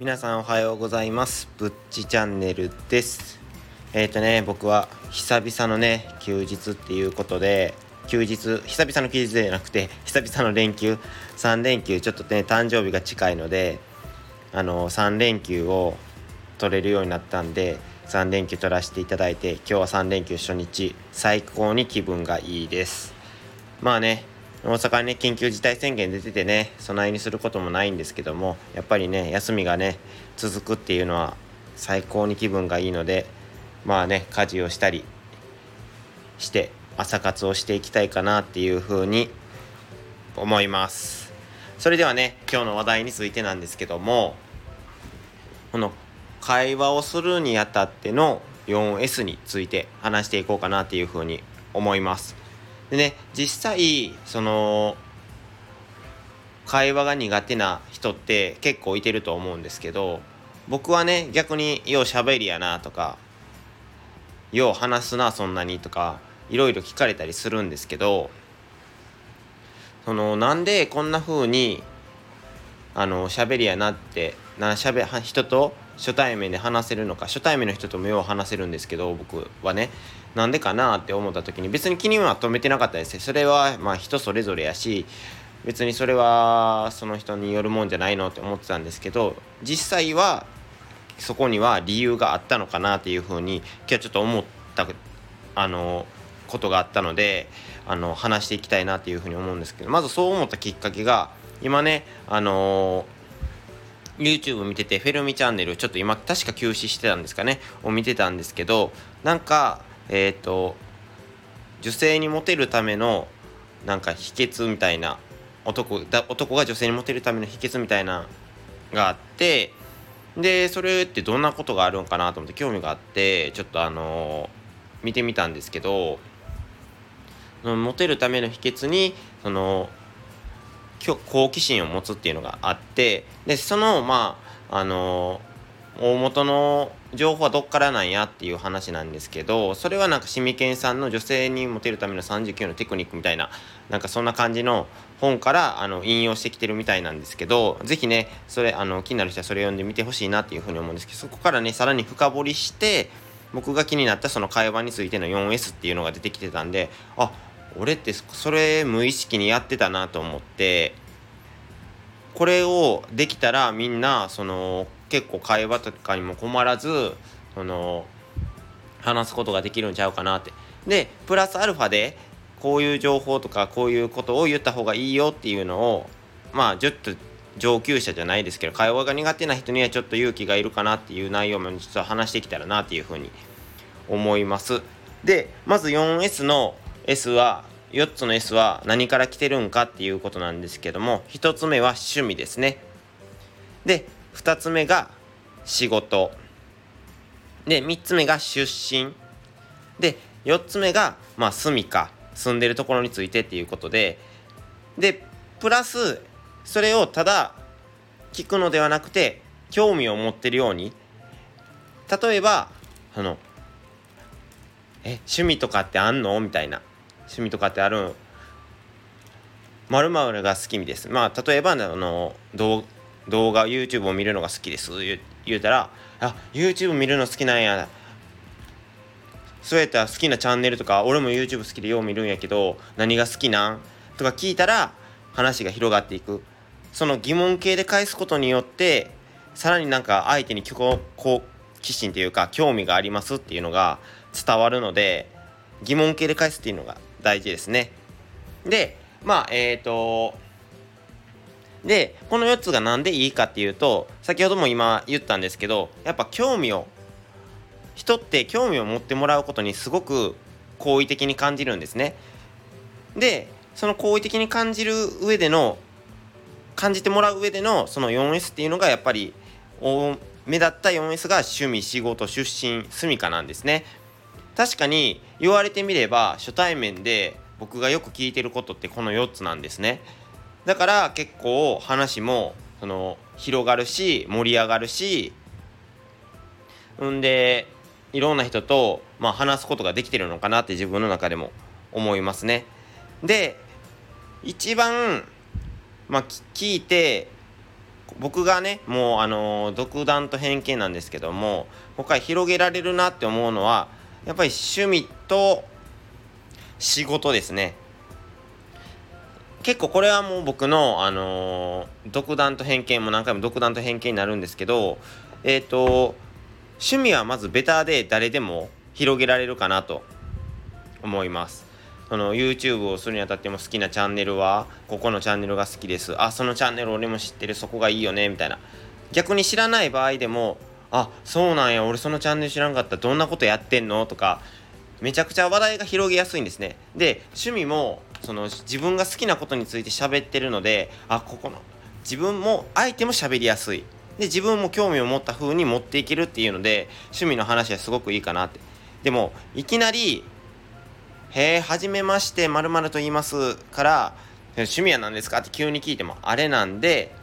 皆さんおはようございます。ぶっちチャンネルです。えっ、ー、とね僕は久々のね休日っていうことで休日久々の休日じゃなくて久々の連休3連休ちょっとね誕生日が近いのであの3連休を取れるようになったんで3連休取らせていただいて今日は3連休初日最高に気分がいいです。まあね大阪ね緊急事態宣言出ててね備えにすることもないんですけどもやっぱりね休みがね続くっていうのは最高に気分がいいのでまあね家事をしたりして朝活をしていきたいかなっていうふうに思います。それではね今日の話題についてなんですけどもこの会話をするにあたっての 4S について話していこうかなっていうふうに思います。でね実際その会話が苦手な人って結構いてると思うんですけど僕はね逆によう喋りやなとかよう話すなそんなにとかいろいろ聞かれたりするんですけどそのなんでこんな風にあの喋りやなってなしゃべ人と初対面で話せるのか初対面の人ともよう話せるんですけど僕はね。なんでかなって思った時に別に気には留めてなかったです。それはまあ人それぞれやし別にそれはその人によるもんじゃないのって思ってたんですけど実際はそこには理由があったのかなっていうふうに今日ちょっと思ったあのことがあったのであの話していきたいなっていうふうに思うんですけどまずそう思ったきっかけが今ねあの YouTube 見ててフェルミチャンネルちょっと今確か休止してたんですかねを見てたんですけどなんかえっ、ー、と女性にモテるためのなんか秘訣みたいな男だ男が女性にモテるための秘訣みたいながあってでそれってどんなことがあるんかなと思って興味があってちょっとあのー、見てみたんですけどモテるための秘訣にその好奇心を持つっていうのがあってでそのまああの大元の情報はどっからなんやっていう話なんですけどそれはなんかシミケンさんの女性にモテるための39のテクニックみたいななんかそんな感じの本からあの引用してきてるみたいなんですけど是非ねそれあの気になる人はそれ読んでみてほしいなっていうふうに思うんですけどそこからねさらに深掘りして僕が気になったその会話についての 4S っていうのが出てきてたんであ俺ってそれ無意識にやってたなと思ってこれをできたらみんなその結構会話とかにも困らずその話すことができるんちゃうかなって。でプラスアルファでこういう情報とかこういうことを言った方がいいよっていうのをまあちょっと上級者じゃないですけど会話が苦手な人にはちょっと勇気がいるかなっていう内容も実は話してきたらなっていうふうに思います。でまず 4S の S は4つの S は何から来てるんかっていうことなんですけども1つ目は趣味ですね。で2つ目が仕事。で3つ目が出身。で4つ目がまあ住みか住んでるところについてっていうことで。でプラスそれをただ聞くのではなくて興味を持ってるように。例えばあのえ趣味とかってあんの？みたいな。趣味とかってある？まるが好きです。まあ例えばあの動動画 YouTube を見るのが好きです。言うたらあ YouTube 見るの好きなんや。そうやったら好きなチャンネルとか俺も YouTube 好きでよう見るんやけど何が好きなん？とか聞いたら話が広がっていく。その疑問形で返すことによってさらになんか相手に好奇心というか興味がありますっていうのが伝わるので疑問形で返すっていうのが大事ですね。で、まあ、えっ、ー、と、で、この4つが何でいいかっていうと、先ほども今言ったんですけど、やっぱ興味を、人って興味を持ってもらうことにすごく好意的に感じるんですね。で、その好意的に感じる上での、感じてもらう上でのその 4S っていうのがやっぱり目立った 4S が趣味、仕事、出身、住みかなんですね。確かに言われてみれば初対面で僕がよく聞いてることってこの4つなんですねだから結構話もその広がるし盛り上がるしんでいろんな人と、まあ、話すことができてるのかなって自分の中でも思いますね。で一番、まあ、聞いて僕がねもうあの独断と偏見なんですけども今回広げられるなって思うのはやっぱり趣味と仕事ですね。結構これはもう僕の、あのー、独断と偏見も何回も独断と偏見になるんですけどえっ、ー、と趣味はまずベターで誰でも広げられるかなと思います。その YouTube をするにあたっても好きなチャンネルはここのチャンネルが好きです。あそのチャンネル俺も知ってる。そこがいいよね。みたいな。逆に知らない場合でもあそうなんや。俺そのチャンネル知らんかった。どんなことやってんの？とかめちゃくちゃ話題が広げやすいんですね。で趣味もその自分が好きなことについて喋ってるのであここの自分も相手も喋りやすいで自分も興味を持った風に持っていけるっていうので趣味の話はすごくいいかなってでもいきなり「へえはじめましてまると言います」から「趣味は何ですか?」って急に聞いてもあれなんで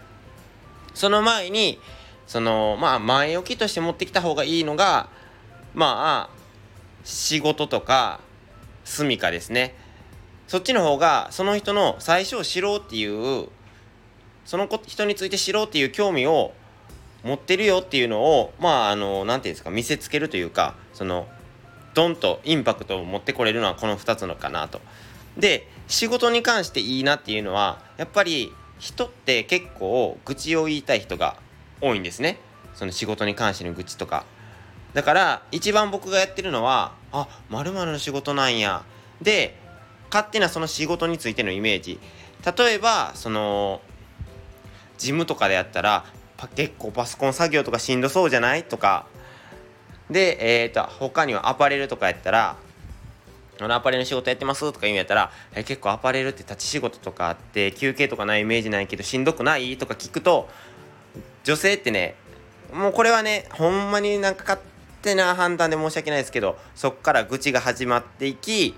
その前にそのまあ前置きとして持ってきた方がいいのがまあ仕事とか住みかですねそっちの方がその人の最初を知ろうっていうその人について知ろうっていう興味を持ってるよっていうのをまああの何て言うんですか見せつけるというかそのドンとインパクトを持ってこれるのはこの2つのかなと。で仕事に関していいなっていうのはやっぱり人って結構愚痴を言いたい人が多いんですね。その仕事に関しての愚痴とか。だから一番僕がやってるのはあまるの仕事なんや。で勝手なその仕事についてのイメージ。例えばその事務とかでやったら結構パソコン作業とかしんどそうじゃない？とか。で、えーと、他にはアパレルとかやったらのアパレルの仕事やってます？とか言うんやったら、え結構アパレルって立ち仕事とかあって休憩とかないイメージないけどしんどくない？とか聞くと女性ってねもうこれはねほんまになんか勝手な判断で申し訳ないですけどそっから愚痴が始まっていき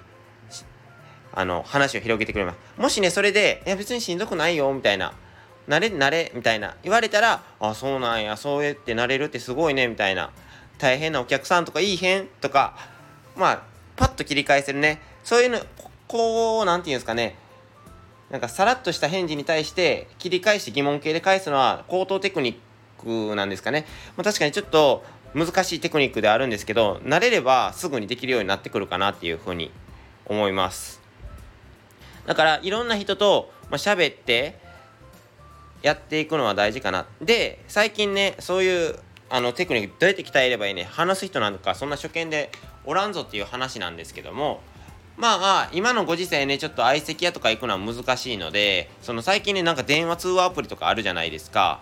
あの話を広げてくれます。もしねそれで「いや別にしんどくないよ」みたいな「なれなれ」みたいな言われたら「あそうなんやそうやってなれるってすごいね」みたいな「大変なお客さんとかいいへん」とかまあパッと切り返せるね。そういうのこう何て言うんですかね。なんかさらっとした返事に対して切り返して疑問形で返すのは口頭テクニックなんですかね、まあ、確かにちょっと難しいテクニックであるんですけど慣れればすぐにできるようになってくるかなっていうふうに思います。だからいろんな人と、まあ、喋ってやっていくのは大事かな。で最近ねそういうあのテクニックどうやって鍛えればいいね話す人なんかそんな初見でおらんぞっていう話なんですけどもまあ今のご時世ねちょっと相席屋とか行くのは難しいのでその最近ねなんか電話通話アプリとかあるじゃないですか。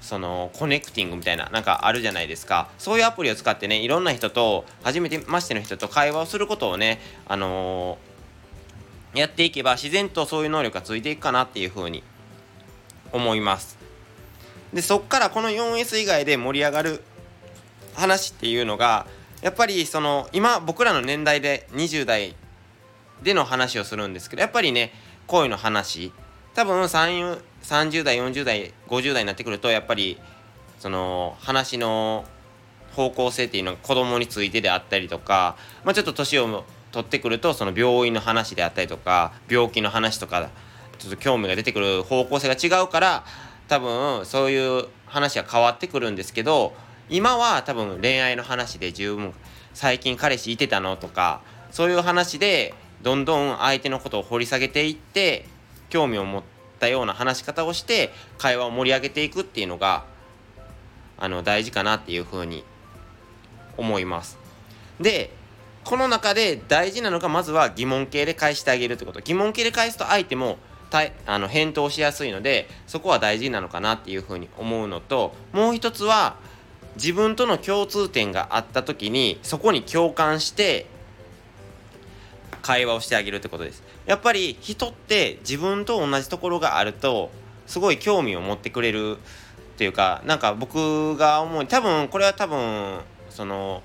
そのコネクティングみたいななんかあるじゃないですか。そういうアプリを使ってねいろんな人と初めてましての人と会話をすることをねあのーやっていけば自然とそういう能力がついていくかなっていうふうに思います。でそっからこの 4S 以外で盛り上がる話っていうのがやっぱりその今僕らの年代で20代での話をするんですけどやっぱりね恋の話多分30代40代50代になってくるとやっぱりその話の方向性っていうのが子供についてであったりとか、まあ、ちょっと年を取ってくるとその病院の話であったりとか病気の話とかちょっと興味が出てくる方向性が違うから多分そういう話が変わってくるんですけど今は多分恋愛の話で十分最近彼氏いてたのとかそういう話でどんどん相手のことを掘り下げていって興味を持ったような話し方をして会話を盛り上げていくっていうのがあの大事かなっていうふうに思います。でこの中で大事なのがまずは疑問形で返してあげるってこと。疑問形で返すと相手もたいあの返答しやすいのでそこは大事なのかなっていうふうに思うのともう一つは自分との共通点があった時にそこに共感して会話をしてあげるってことです。やっぱり人って自分と同じところがあるとすごい興味を持ってくれるっていうかなんか僕が思う多分これは多分その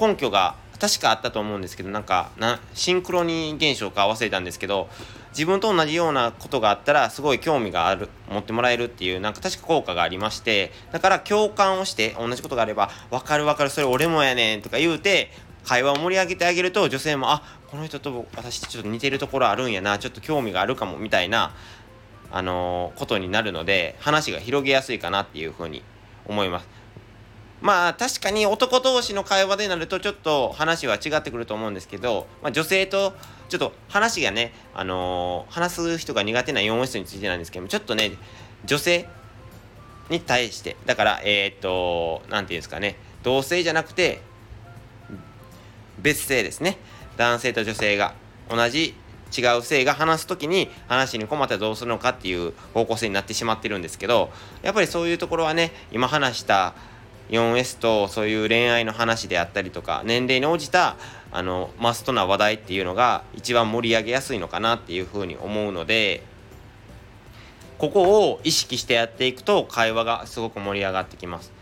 根拠が確かあったと思うんですけどなんかなシンクロニー現象か忘れたんですけど自分と同じようなことがあったらすごい興味がある持ってもらえるっていうなんか確か効果がありましてだから共感をして同じことがあれば分かる分かるそれ俺もやねんとか言うて会話を盛り上げてあげると女性もあこの人と私ちょっと似てるところあるんやなちょっと興味があるかもみたいなあのー、ことになるので話が広げやすいかなっていうふうに思います。まあ確かに男同士の会話でなるとちょっと話は違ってくると思うんですけど、まあ、女性とちょっと話がね、あのー、話す人が苦手な 4S についてなんですけどもちょっとね女性に対してだからえっ、と何て言うんですかね同性じゃなくて別性ですね。男性と女性が同じ違う性が話す時に話に困ったらどうするのかっていう方向性になってしまってるんですけどやっぱりそういうところはね今話した 4S とそういう恋愛の話であったりとか年齢に応じたあのマストな話題っていうのが一番盛り上げやすいのかなっていうふうに思うのでここを意識してやっていくと会話がすごく盛り上がってきます。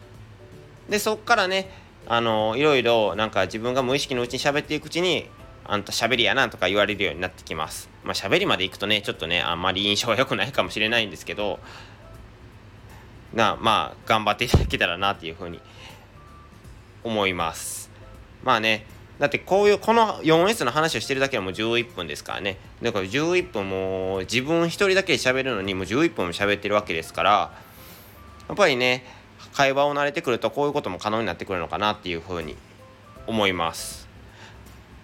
でそっからねあのいろいろなんか自分が無意識のうちに喋っていくうちにあんた喋りやなとか言われるようになってきます。まあ喋りまでいくとねちょっとねあんまり印象は良くないかもしれないんですけどなまあ頑張っていただけたらなっていうふうに思います。まあねだってこういうこの 4S の話をしてるだけでも11分ですからね。だから11分も自分一人だけで喋るのにもう11分も喋ってるわけですからやっぱりね会話を慣れてくるとこういうことも可能になってくるのかなっていうふうに思います。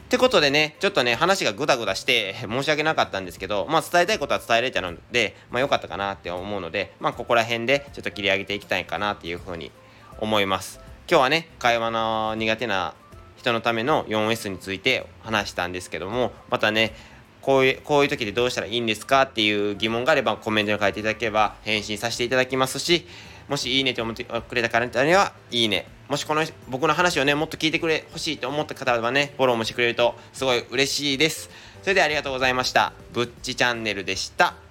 ってことでね、ちょっとね、話がグダグダして 申し訳なかったんですけど、まあ伝えたいことは伝えれたので、まあ良かったかなって思うので、まあここら辺でちょっと切り上げていきたいかなっていうふうに思います。今日はね、会話の苦手な人のための 4S について話したんですけども、またね、こういう、こういう時でどうしたらいいんですかっていう疑問があればコメントに書いていただければ返信させていただきますし、もしいいねと思ってくれた方には、いいね。もしこの僕の話をね、もっと聞いてくれ、欲しいと思った方はね、フォローもしてくれるとすごい嬉しいです。それではありがとうございました。ぶっちチャンネルでした。